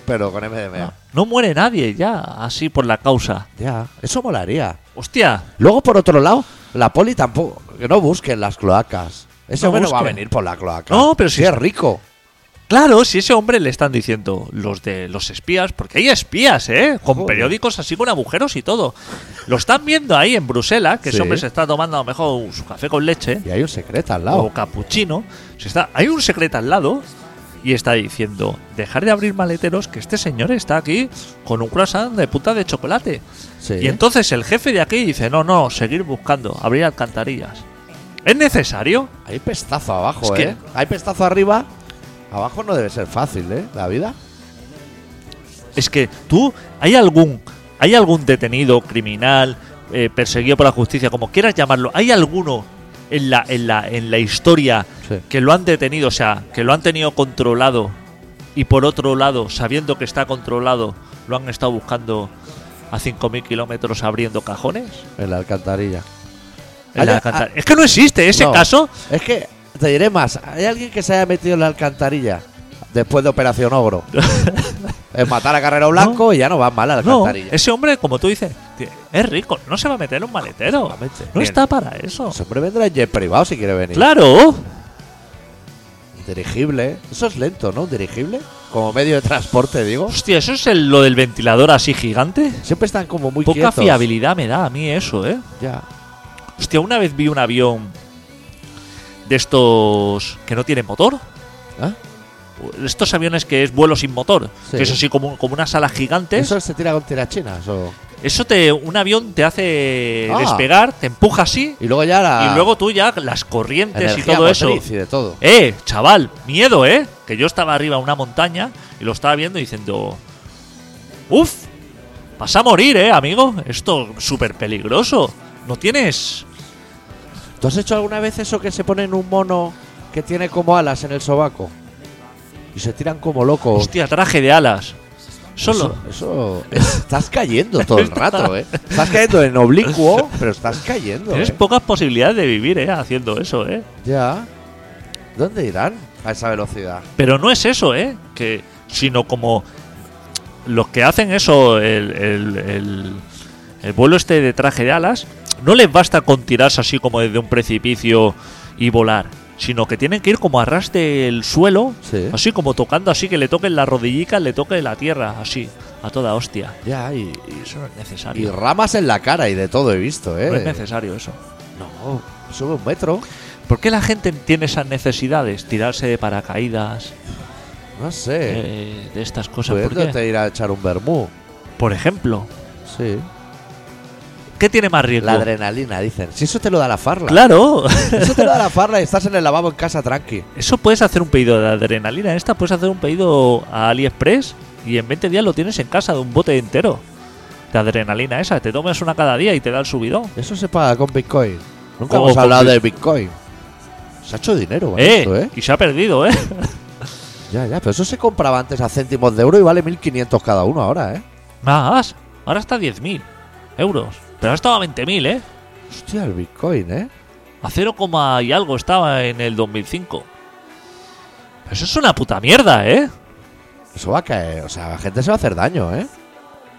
pero con MDMA. No muere nadie ya, así por la causa. Ya, eso molaría. Hostia, Luego, por otro lado, la poli tampoco. Que no busquen las cloacas. Ese No hombre no va a venir por la cloaca. No, pero si si es- rico. Claro, si ese hombre le están diciendo los de los espías, porque hay espías, ¿eh? Con Joder. periódicos así con agujeros y todo. Lo están viendo ahí en Bruselas, que Sí. ese hombre se está tomando a lo mejor su café con leche Y hay un secreto al o lado. capuchino. Se está, hay un secreto al lado y está diciendo, dejar de abrir maleteros, que este señor está aquí con un croissant de puta de chocolate. Sí. Y entonces el jefe de aquí dice, no, no, seguir buscando, abrir alcantarillas. ¿Es necesario? Hay pestazo abajo, Es que- ¿eh? Hay pestazo arriba. Abajo no debe ser fácil, ¿eh? La vida. Es que tú, ¿hay algún, hay algún detenido, criminal, eh, perseguido por la justicia, como quieras llamarlo, ¿hay alguno en la, en la, en la historia Sí. que lo han detenido, o sea, que lo han tenido controlado y por otro lado, sabiendo que está controlado, lo han estado buscando a 5.000 kilómetros abriendo cajones? En la alcantarilla. En la alcantar- es que no existe ese No. caso. Es que, te diré más. ¿Hay alguien que se haya metido en la alcantarilla después de Operación Ogro? es matar a Carrero Blanco y ya no va mal a la No, ese hombre, como tú dices, es rico, no se va a meter en un maletero. No Bien. está para eso. Ese hombre vendrá en jet privado si quiere venir. Claro. Dirigible. Eso es lento, ¿no? Dirigible. Como medio de transporte, digo. Hostia, eso es el- lo del ventilador así gigante. Siempre están como muy Poca quietos. fiabilidad me da a mí eso, ¿eh? Ya. Hostia, una vez vi un avión de estos que no tienen motor. ¿Ah? Estos aviones que es vuelo sin motor. Sí. Que es así como, como una sala gigante. ¿Eso se tira con tirachinas o...? Eso te, un avión te hace Ah. despegar, te empuja así. Y luego ya la... Y luego tú ya las corrientes y todo eso. y de todo. Eh, chaval, miedo, ¿eh? Que yo estaba arriba en una montaña y lo estaba viendo diciendo... Uf, vas a morir, ¿eh, amigo? Esto es súper peligroso. No tienes... ¿Tú has hecho alguna vez eso que se pone en un mono que tiene como alas en el sobaco? Y se tiran como locos. Hostia, traje de alas. Solo... Eso, eso- estás cayendo todo el rato, ¿eh? Estás cayendo en oblicuo, pero estás cayendo. Tienes ¿eh? pocas posibilidades de vivir, ¿eh? Haciendo eso, ¿eh? Ya. ¿Dónde irán a esa velocidad? Pero no es eso, ¿eh? Que, sino como los que hacen eso, el, el- el- el vuelo este de traje de alas, no les basta con tirarse así como desde un precipicio y volar, sino que tienen que ir como a ras del suelo, Sí. así como tocando así que le toquen la rodillica, le toque la tierra, así, a toda hostia. Ya, y, Y eso no es y necesario. ramas en la cara y de todo he visto, ¿eh? No es necesario eso. No, sube un metro. ¿Por qué la gente tiene esas necesidades? Tirarse de paracaídas, No sé. eh, de estas cosas. ¿Por qué? Ir a echar un vermú. Por ejemplo, Sí. ¿Qué tiene más riesgo? La adrenalina, dicen. Si eso te lo da la farla. Claro, Eso te lo da la farla y estás en el lavabo en casa tranqui. eso puedes hacer un pedido de adrenalina. Esta puedes hacer un pedido a AliExpress y en 20 días lo tienes en casa de un bote entero de adrenalina esa. Te tomas una cada día y te da el subidón. Eso se paga con Bitcoin. Nunca ¿Cómo hemos hablado Bit- de Bitcoin. Se ha hecho dinero Eh, esto, ¿eh? y se ha perdido, ¿eh? Ya, ya, pero eso se compraba antes a céntimos de euro y vale 1.500 cada uno ahora, ¿eh? Más. Ahora está a 10.000 euros. Pero ahora estaba a 20.000, ¿eh? Hostia, el Bitcoin, ¿eh? A 0, coma y algo estaba en el 2005. Eso es una puta mierda, ¿eh? Eso va a caer. O sea, la gente se va a hacer daño, ¿eh?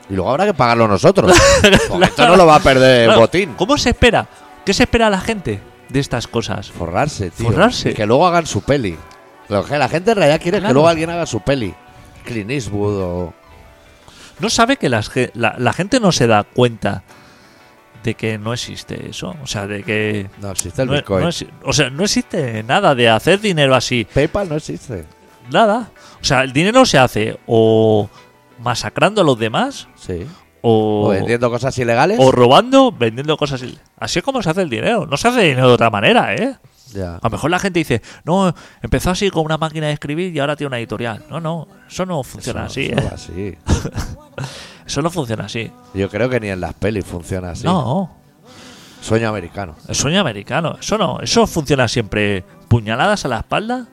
Y luego habrá que pagarlo nosotros. Porque esto no lo va a perder el botín. ¿Cómo se espera? ¿Qué se espera a la gente de estas cosas? Forrarse, tío. Forrarse. Que luego hagan su peli. Lo que la gente en realidad quiere Claro. que luego alguien haga su peli. Clint Eastwood o... No sabe que las ge- la, la gente no se da cuenta de que no existe eso. O sea, de que. No existe el no- Bitcoin. no o sea, no existe nada de hacer dinero así. PayPal no existe. Nada. O sea, el dinero se hace o masacrando a los demás Sí. o, O vendiendo cosas ilegales. o robando, vendiendo cosas. il- Así es como se hace el dinero. No se hace dinero de otra manera, ¿eh? Ya. A lo mejor la gente dice, no, empezó así con una máquina de escribir y ahora tiene una editorial. No, no, eso no funciona Eso- así, eso ¿eh? así. Eso no funciona así. Yo creo que ni en las pelis funciona así. No, Sueño americano. el sueño americano. Eso no, eso funciona siempre. Puñaladas a la espalda,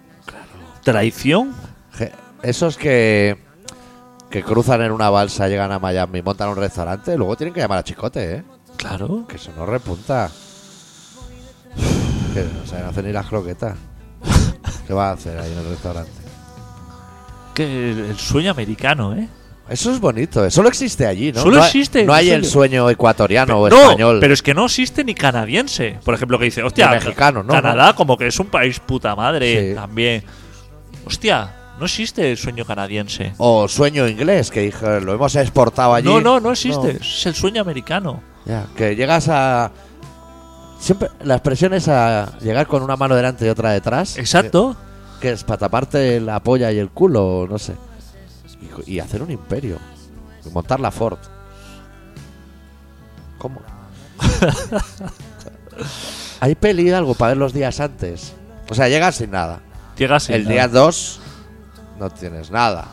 traición. Je- Esos que que cruzan en una balsa, llegan a Miami, montan un restaurante, luego tienen que llamar a Chicote, ¿eh? Claro. Que eso no repunta. Que no saben hacer ni las croquetas. ¿Qué va a hacer ahí en el restaurante? Que el, el sueño americano, ¿eh? Eso es bonito. eh. Solo existe allí, ¿no? Solo no hay- existe, No hay el sueño ecuatoriano o no, español. pero es que no existe ni canadiense. Por ejemplo, que dice, hostia, Ni mexicano, ¿no? Canadá como que es un país puta madre Sí. también. Hostia, no existe el sueño canadiense. O sueño inglés, que dije, lo hemos exportado allí. No, no, no existe. Es el sueño americano. Ya, que llegas a. Siempre. La expresión es a llegar con una mano delante y otra detrás. Exacto. Que, que es para taparte la polla y el culo, no sé. Y, y hacer un imperio. Y montar la Ford. ¿Cómo? Hay peli algo para ver los días antes. O sea, llegas sin nada. Llegas sin el nada. día 2 no tienes nada.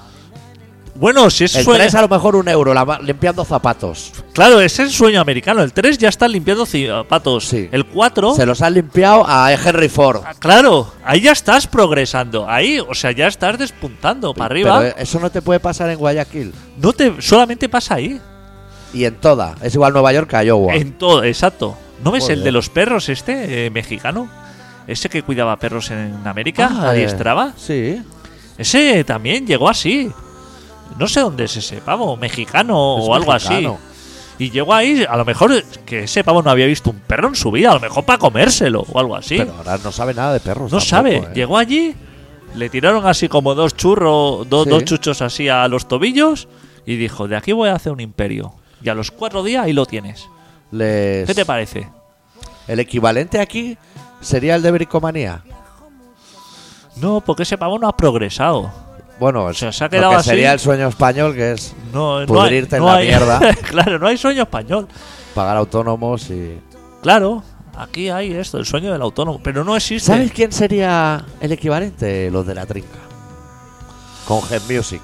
Bueno, si es El sueño. 3 a lo mejor un euro la limpiando zapatos. Claro, ese es el sueño americano. El 3 ya está limpiando zapatos. Sí. El 4. Se los han limpiado a Henry Ford. Claro, ahí ya estás progresando. Ahí, o sea, ya estás despuntando para arriba. Pero eso no te puede pasar en Guayaquil. No te, solamente pasa ahí. Y en toda. Es igual Nueva York que Iowa. En todo, exacto. ¿No ves el de los perros este, eh, mexicano? Ese que cuidaba perros en América, Ah, adiestraba. Sí. Ese también llegó así. No sé dónde es ese pavo, mexicano Es o algo mexicano. así. Y llegó ahí, a lo mejor que ese pavo no había visto un perro en su vida, a lo mejor para comérselo o algo así. Pero ahora no sabe nada de perros. no tampoco, sabe. ¿eh? Llegó allí, le tiraron así como dos churros, dos, Sí. dos chuchos así a los tobillos y dijo, de aquí voy a hacer un imperio. Y a los cuatro días ahí lo tienes. Les- ¿Qué te parece? El equivalente aquí sería el de bricomanía. No, porque ese pavo no ha progresado. Bueno, se ha lo quedado que así. sería el sueño español, que es No, no hay- Pudrirte en no la hay- mierda. claro, no hay sueño español. pagar autónomos y... Claro, aquí hay esto, el sueño del autónomo, pero no existe. ¿Sabes quién sería el equivalente? Los de la trinca. Con Head Music.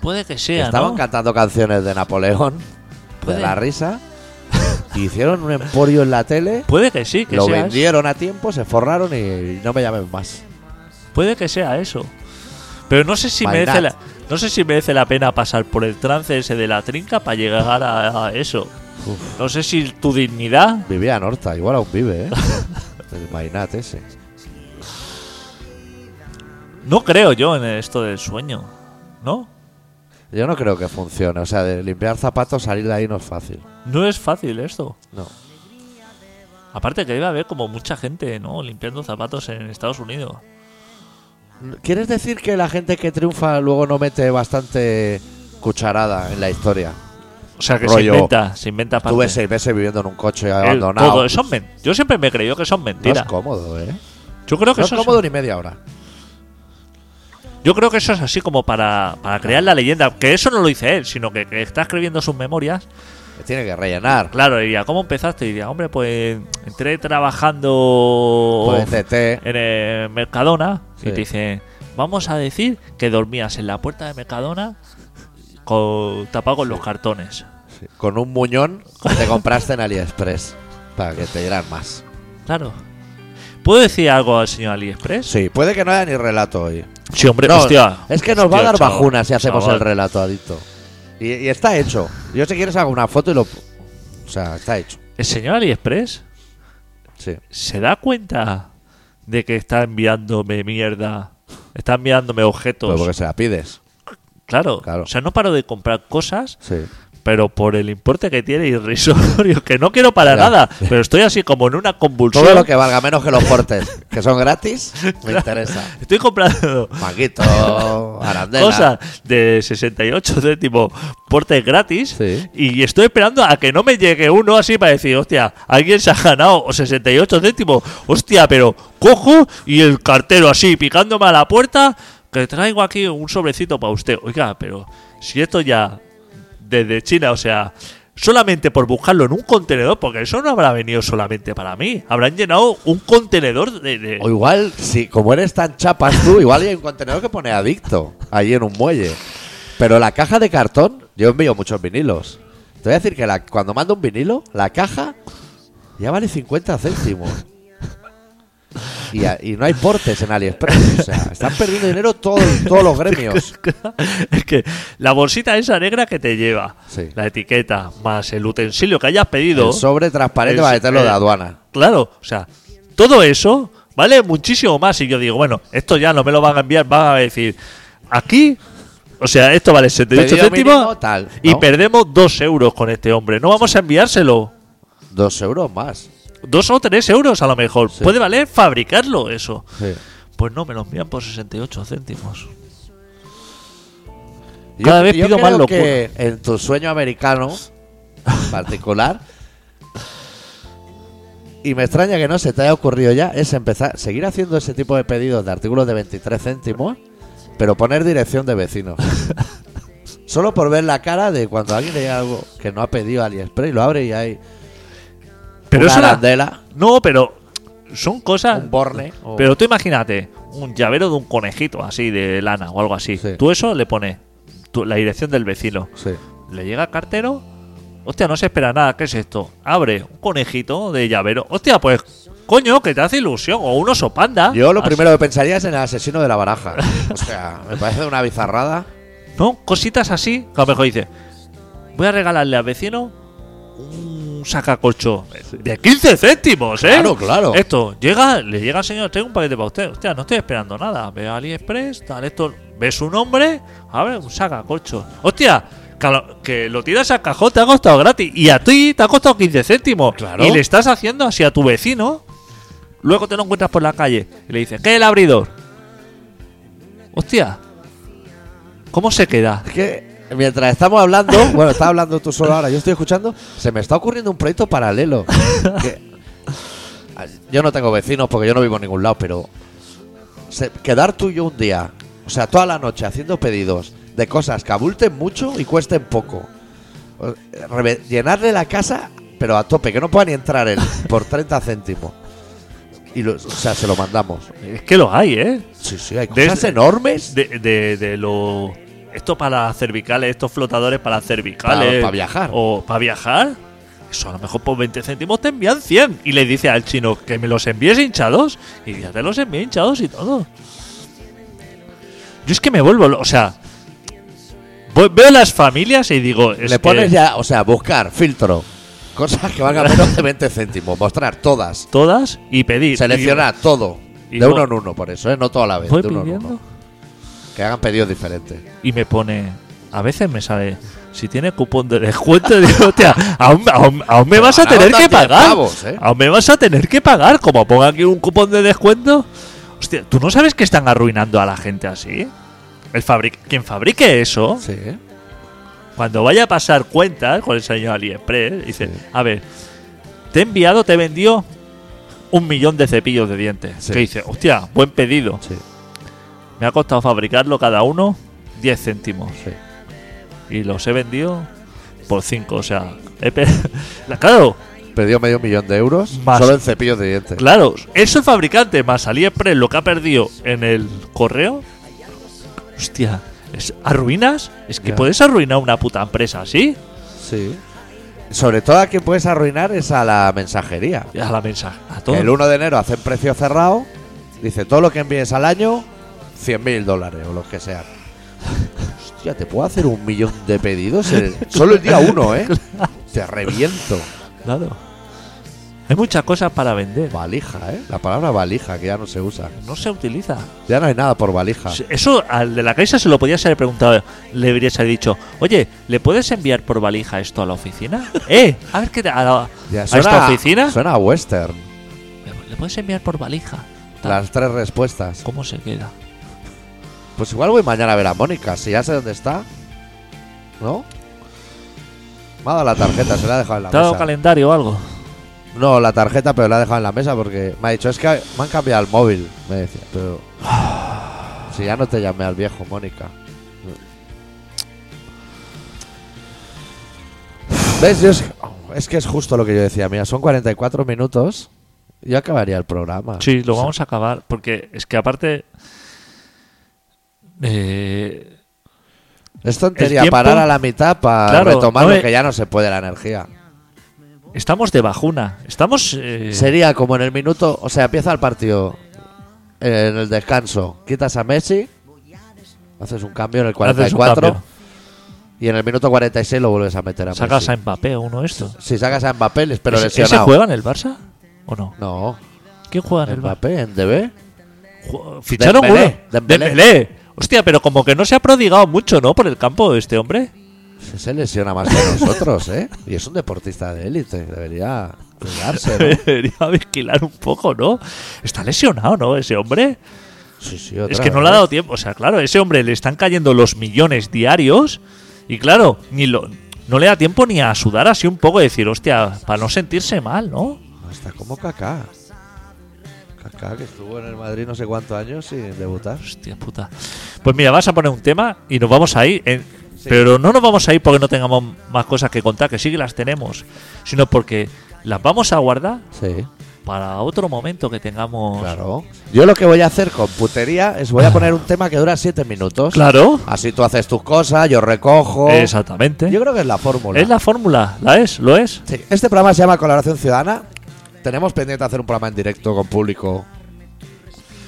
Puede que sea, estaban ¿no? cantando canciones de Napoleón, Puede. de la risa. hicieron un emporio en la tele. Puede que sí, que lo sea eso. vendieron a tiempo, se forraron y no me llamen más. Puede que sea eso. Pero no sé si merece la, no sé si merece la pena pasar por el trance ese de la trinca para llegar a, a eso. Uf, No sé si tu dignidad. vivía en Horta, igual aún vive, ¿eh? El Mainat ese. No creo yo en esto del sueño, ¿no? Yo no creo que funcione. O sea, de limpiar zapatos, salir de ahí no es fácil. No es fácil esto. No. Aparte que debe haber como mucha gente, ¿no? Limpiando zapatos en Estados Unidos. ¿Quieres decir que la gente que triunfa luego no mete bastante cucharada en la historia? O sea que se inventa, se inventa aparte. Tuve seis meses viviendo en un coche abandonado. todo, son men- Yo siempre me he creído que son no mentiras. es cómodo, ¿eh? yo creo que No es cómodo ni media hora. Yo creo que eso es así como para, para crear la leyenda. Que eso no lo dice él, sino que, que está escribiendo sus memorias. Tiene que rellenar. Claro, diría, ¿cómo empezaste? Y diría, hombre, pues entré trabajando Pues en el Mercadona Sí. y te dice, vamos a decir que dormías en la puerta de Mercadona con, tapado con los cartones. Sí, Con un muñón que te compraste en AliExpress. Para que te dieran más. Claro. ¿Puedo decir algo al señor AliExpress? Sí, puede que no haya ni relato hoy. Sí, hombre, No, hostia. es que nos va a dar chaval, bajunas si hacemos el relato, adicto. Y, y está hecho. Yo si quieres hago una foto y lo... O sea, está hecho. El señor AliExpress Sí. se da cuenta de que está enviándome mierda. Está enviándome objetos. Pues porque se la pides. Claro, Claro. O sea, no paro de comprar cosas, Sí. Pero por el importe que tiene irrisorio, que no quiero para nada. Pero estoy así como en una convulsión. Todo lo que valga menos que los portes, que son gratis, me interesa. Estoy comprando Manguito, arandela. cosas de 68 céntimos portes gratis. Sí. Y estoy esperando a que no me llegue uno así para decir, hostia, alguien se ha ganado 68 céntimos. Hostia, pero cojo y el cartero así picándome a la puerta, que traigo aquí un sobrecito para usted. Oiga, pero si esto ya desde China, o sea, solamente por buscarlo en un contenedor, porque eso no habrá venido solamente para mí. Habrán llenado un contenedor de... O igual, si como eres tan chapas tú, igual hay un contenedor que pone adicto ahí en un muelle. Pero la caja de cartón, yo envío muchos vinilos. Te voy a decir que la- cuando mando un vinilo, la caja ya vale 50 céntimos. Y, a- y no hay portes en AliExpress. O sea, están perdiendo dinero todo- todos los gremios. es que la bolsita esa negra que te lleva, Sí. la etiqueta, más el utensilio que hayas pedido... El sobre transparente Es- para meterlo de eh, aduana. Claro, o sea, todo eso vale muchísimo más. Y yo digo, bueno, esto ya no me lo van a enviar, van a decir, aquí O sea, esto vale 78 Pedido céntimos mínimo, tal, y ¿no? perdemos 2 euros con este hombre. No vamos a enviárselo. Dos euros más. Dos o tres euros a lo mejor. Sí. Puede valer fabricarlo eso. Sí. Pues no, me lo envían por 68 céntimos. Yo- Cada vez yo pido creo más locura. que en tu sueño americano particular y me extraña que no se te haya ocurrido ya es empezar seguir haciendo ese tipo de pedidos de artículos de 23 céntimos pero poner dirección de vecinos solo por ver la cara de cuando alguien le llega algo que no ha pedido AliExpress y lo abre y hay Pero una eso arandela, No, pero son cosas. un borne o- Pero tú imagínate, un llavero de un conejito así de lana o algo así. Sí. Tú eso le pones la dirección del vecino. sí. Le llega al cartero. Hostia, no se espera nada. ¿Qué es esto? Abre un conejito de llavero. Hostia, pues, coño, que te hace ilusión. O un oso panda. yo lo Así- primero que pensaría es en el asesino de la baraja o sea me parece una bizarrada ¿No? Cositas así. Que a lo mejor dice: Voy a regalarle al vecino un sacacorcho de 15 céntimos, ¿eh? Claro, claro. Esto, llega, le llega al señor, tengo un paquete para usted. Hostia, no estoy esperando nada. Ve a AliExpress, tal, esto. Ve su nombre, abre un sacacorcho. Hostia, que lo, que lo tiras al cajón te ha costado gratis. Y a ti te ha costado 15 céntimos. Claro. Y le estás haciendo así a tu vecino. Luego te lo encuentras por la calle y le dices, ¿qué es el abridor? Hostia, ¿cómo se queda? Es que mientras estamos hablando, bueno, estás hablando tú solo ahora, yo estoy escuchando, se me está ocurriendo un proyecto paralelo. Que- yo no tengo vecinos porque yo no vivo en ningún lado, pero se- quedar tú y yo un día, o sea, toda la noche haciendo pedidos de cosas que abulten mucho y cuesten poco. O- reve- Llenarle la casa, pero a tope, que no pueda ni entrar él por 30 céntimos. Y lo- o sea, se lo mandamos. Es que lo hay, ¿eh? Sí, sí, hay cosas enormes. De, de, de lo. Esto para cervicales, estos flotadores para cervicales. Para- para viajar. O para viajar. Eso a lo mejor por 20 céntimos te envían 100. Y le dice al chino que me los envíes hinchados. Y ya te los envío hinchados y todo. Yo es que me vuelvo. O sea. Veo las familias y digo. Es Le que pones ya, o sea, buscar, filtro. Cosas que valgan menos de 20 céntimos. Mostrar todas. Todas y pedir. Seleccionar todo. y de uno en uno, por eso, ¿eh? No toda la vez. Voy de uno en uno. Que hagan pedidos diferentes. y me pone. A veces me sale. Si tiene cupón de descuento, digo, hostia, aún, aún- aún me vas a tener que 10 pagar. pavos, ¿eh? Aún me vas a tener que pagar. Como ponga aquí un cupón de descuento. Hostia, ¿tú no sabes que están arruinando a la gente así? El fabric quien fabrique eso, Sí. cuando vaya a pasar cuentas con el señor AliExpress, dice: Sí. A ver, te he enviado, te he vendido un millón de cepillos de dientes. Sí. Que dice: Hostia, buen pedido. Me ha costado fabricarlo cada uno 10 céntimos. Sí. y los he vendido por 5. O sea, he pe- la- claro, Perdió medio millón de euros Más. solo en cepillos de dientes. claro, eso el fabricante más AliExpress lo que ha perdido en el correo. Hostia, es, ¿arruinas? Es que puedes arruinar una puta empresa así. Sí. Sobre todo a quien puedes arruinar es a la mensajería. A la mensaje, a Que todo. el 1 de enero hacen precio cerrado. Dice todo lo que envíes al año, 100 mil dólares o lo que sea. Hostia, ¿te puedo hacer un millón de pedidos? el- solo el día 1, ¿eh? Te reviento. Claro. Hay muchas cosas para vender. Valija, ¿eh? La palabra valija, que ya no se usa. No se utiliza. Ya no hay nada por valija. Eso al de la Caixa se lo podías haber preguntado. Le habrías dicho, oye, ¿le puedes enviar por valija esto a la oficina? ¿Eh? A ver qué te- a, la- Ya, ¿a esta oficina? Suena a western. ¿Le puedes enviar por valija? Tal. Las tres respuestas. ¿Cómo se queda? Pues igual voy mañana a ver a Mónica, si ya sé dónde está. ¿No? Me ha dado la tarjeta, se la ha dejado en la ¿Te ha dado mesa. calendario o algo? No, la tarjeta, pero la ha dejado en la mesa porque me ha dicho, es que me han cambiado el móvil. Me decía, pero. Si ya no te llamé al viejo, Mónica. ¿Ves? Yo es, es que es justo lo que yo decía, mira, son 44 minutos. y Yo acabaría el programa. Sí, lo O sea, vamos a acabar. Porque es que aparte. Eh, Es tontería el tiempo- parar a la mitad para Claro, retomar no lo me- que ya no se puede la energía. estamos de bajuna. Estamos. eh, Sería como en el minuto, o sea, empieza el partido eh, en el descanso, quitas a Messi, haces un cambio en el haces un 44 cambio. y en el minuto 46 lo vuelves a meter a Sacas Messi. a Mbappé o uno de estos. Si sacas a Mbappé, les- pero ¿Ese, ese lesionado. juega en el Barça? ¿O no? No, ¿Quién juega en el Barça? Mbappé en DB. Ficharon Dembélé, uno. Dembélé. Dembélé. Hostia, pero como que no se ha prodigado mucho, ¿no? Por el campo este hombre. Se, lesiona más que nosotros, ¿eh? Y es un deportista de élite. Debería cuidarse, ¿no? Debería vigilar un poco, ¿no? Está lesionado, ¿no? Ese hombre. Sí, sí, Es otra que no le ha dado tiempo. O sea, claro, a ese hombre le están cayendo los millones diarios. Y claro, ni lo, no le da tiempo ni a sudar así un poco y decir, hostia, para no sentirse mal, ¿no? Está como Kaká. Kaká, que estuvo en el Madrid no sé cuántos años sin debutar. Hostia puta. Pues mira, vas a poner un tema y nos vamos a ir. en- Pero no nos vamos a ir porque no tengamos más cosas que contar, que sí que las tenemos, sino porque las vamos a guardar Sí, para otro momento que tengamos. claro. Yo lo que voy a hacer con putería es voy a poner un tema que dura siete minutos. Claro. Así tú haces tus cosas, yo recojo. Exactamente. Yo creo que es la fórmula. Es la fórmula, la es, lo es. Sí, Este programa se llama Colaboración Ciudadana. Tenemos pendiente hacer un programa en directo con público.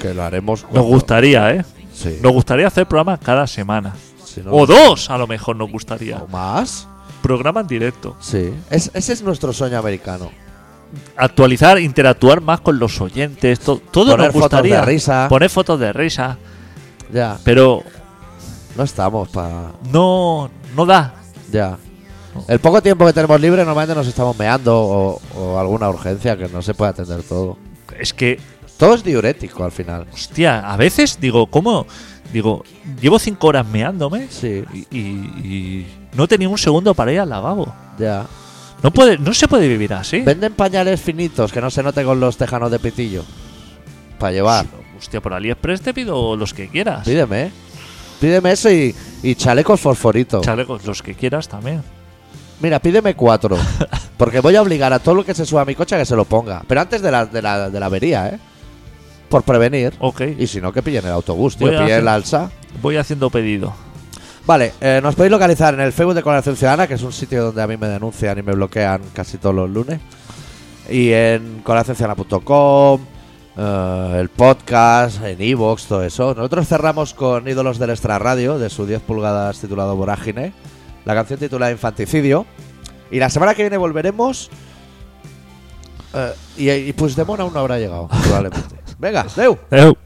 Que lo haremos. Nos gustaría, ¿eh? Sí. Nos gustaría hacer programas cada semana. Si no- O dos, a lo mejor nos gustaría. ¿O más? Programa en directo. Sí. Es- ese es nuestro sueño americano. Actualizar, interactuar más con los oyentes. to- todo Poner nos fotos gustaría. de risa. Poner fotos de risa. Ya. Pero No estamos para. no, no da. Ya. El poco tiempo que tenemos libre normalmente nos estamos meando o, o alguna urgencia que no se puede atender todo. Es que, Todo es diurético al final. hostia, a veces digo, ¿cómo? Digo, llevo cinco horas meándome Sí, y, y- y no tenía un segundo para ir al lavabo. ya. No, puede, no se puede vivir así. Venden pañales finitos que no se note con los tejanos de pitillo. Para llevar. Hostia, por AliExpress te pido los que quieras. Pídeme. ¿eh? Pídeme eso y, y chalecos fosforitos. Chalecos, los que quieras también. Mira, pídeme cuatro. Porque voy a obligar a todo lo que se suba a mi coche a que se lo ponga. Pero antes de la, de la, de la avería, ¿eh? Por prevenir. Ok, Y si no, que pillen el autobús, tío. Voy a Pillen hacer- el alza. voy haciendo pedido. Vale, eh, nos podéis localizar en el Facebook de Colaboración Ciudadana, que es un sitio donde a mí me denuncian y me bloquean casi todos los lunes. Y en colaboracionciudadana.com, eh, el podcast, en Evox, todo eso. Nosotros cerramos con Ídolos del Extra Radio, de su 10 pulgadas titulado Vorágine. La canción titulada Infanticidio. Y la semana que viene volveremos. eh, y, y Puigdemont aún no habrá llegado, probablemente. Venga, Deu. Eu.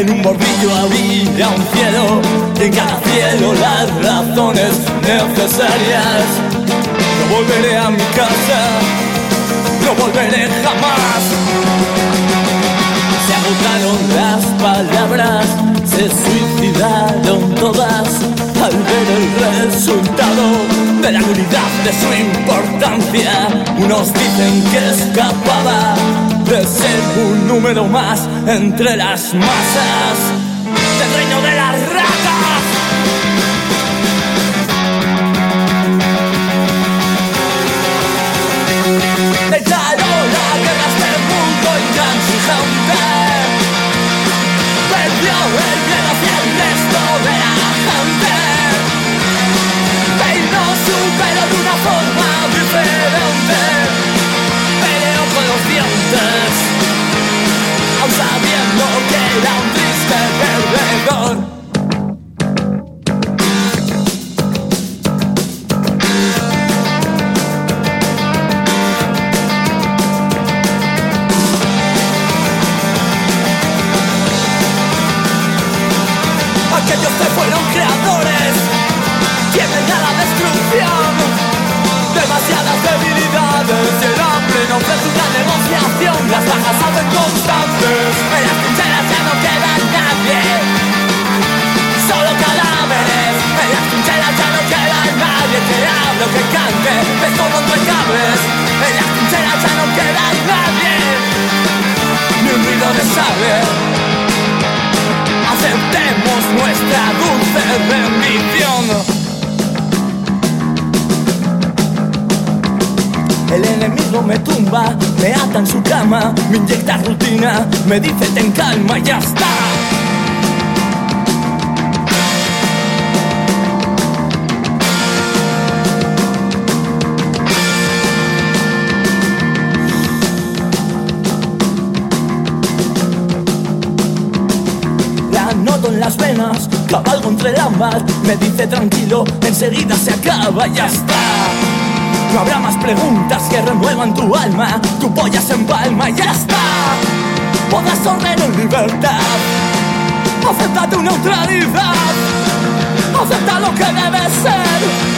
En un bordillo había un cielo, y en cada cielo las razones necesarias. No volveré a mi casa, no volveré jamás. Se agotaron las palabras, se suicidaron todas al ver el resultado de la nulidad de su importancia. Unos dicen que escapaba de ser un número más entre las masas Aquellos que fueron creadores, tienen ya la destrucción. Demasiadas debilidades, será pleno que es una negociación, las ganas hacen contra lo que cante, es todo en las trincheras ya no queda nadie, ni un ruido de sable. Aceptemos nuestra dulce rendición. El enemigo me tumba, me ata en su cama, me inyecta rutina, me dice ten calma y ya está. Cabalgo entre la mar, me dice tranquilo, enseguida se acaba y ya está. No habrá más preguntas que remuevan tu alma, tu polla se empalma y ya está. Podrás sonreír en libertad, acepta tu neutralidad, acepta lo que debe ser.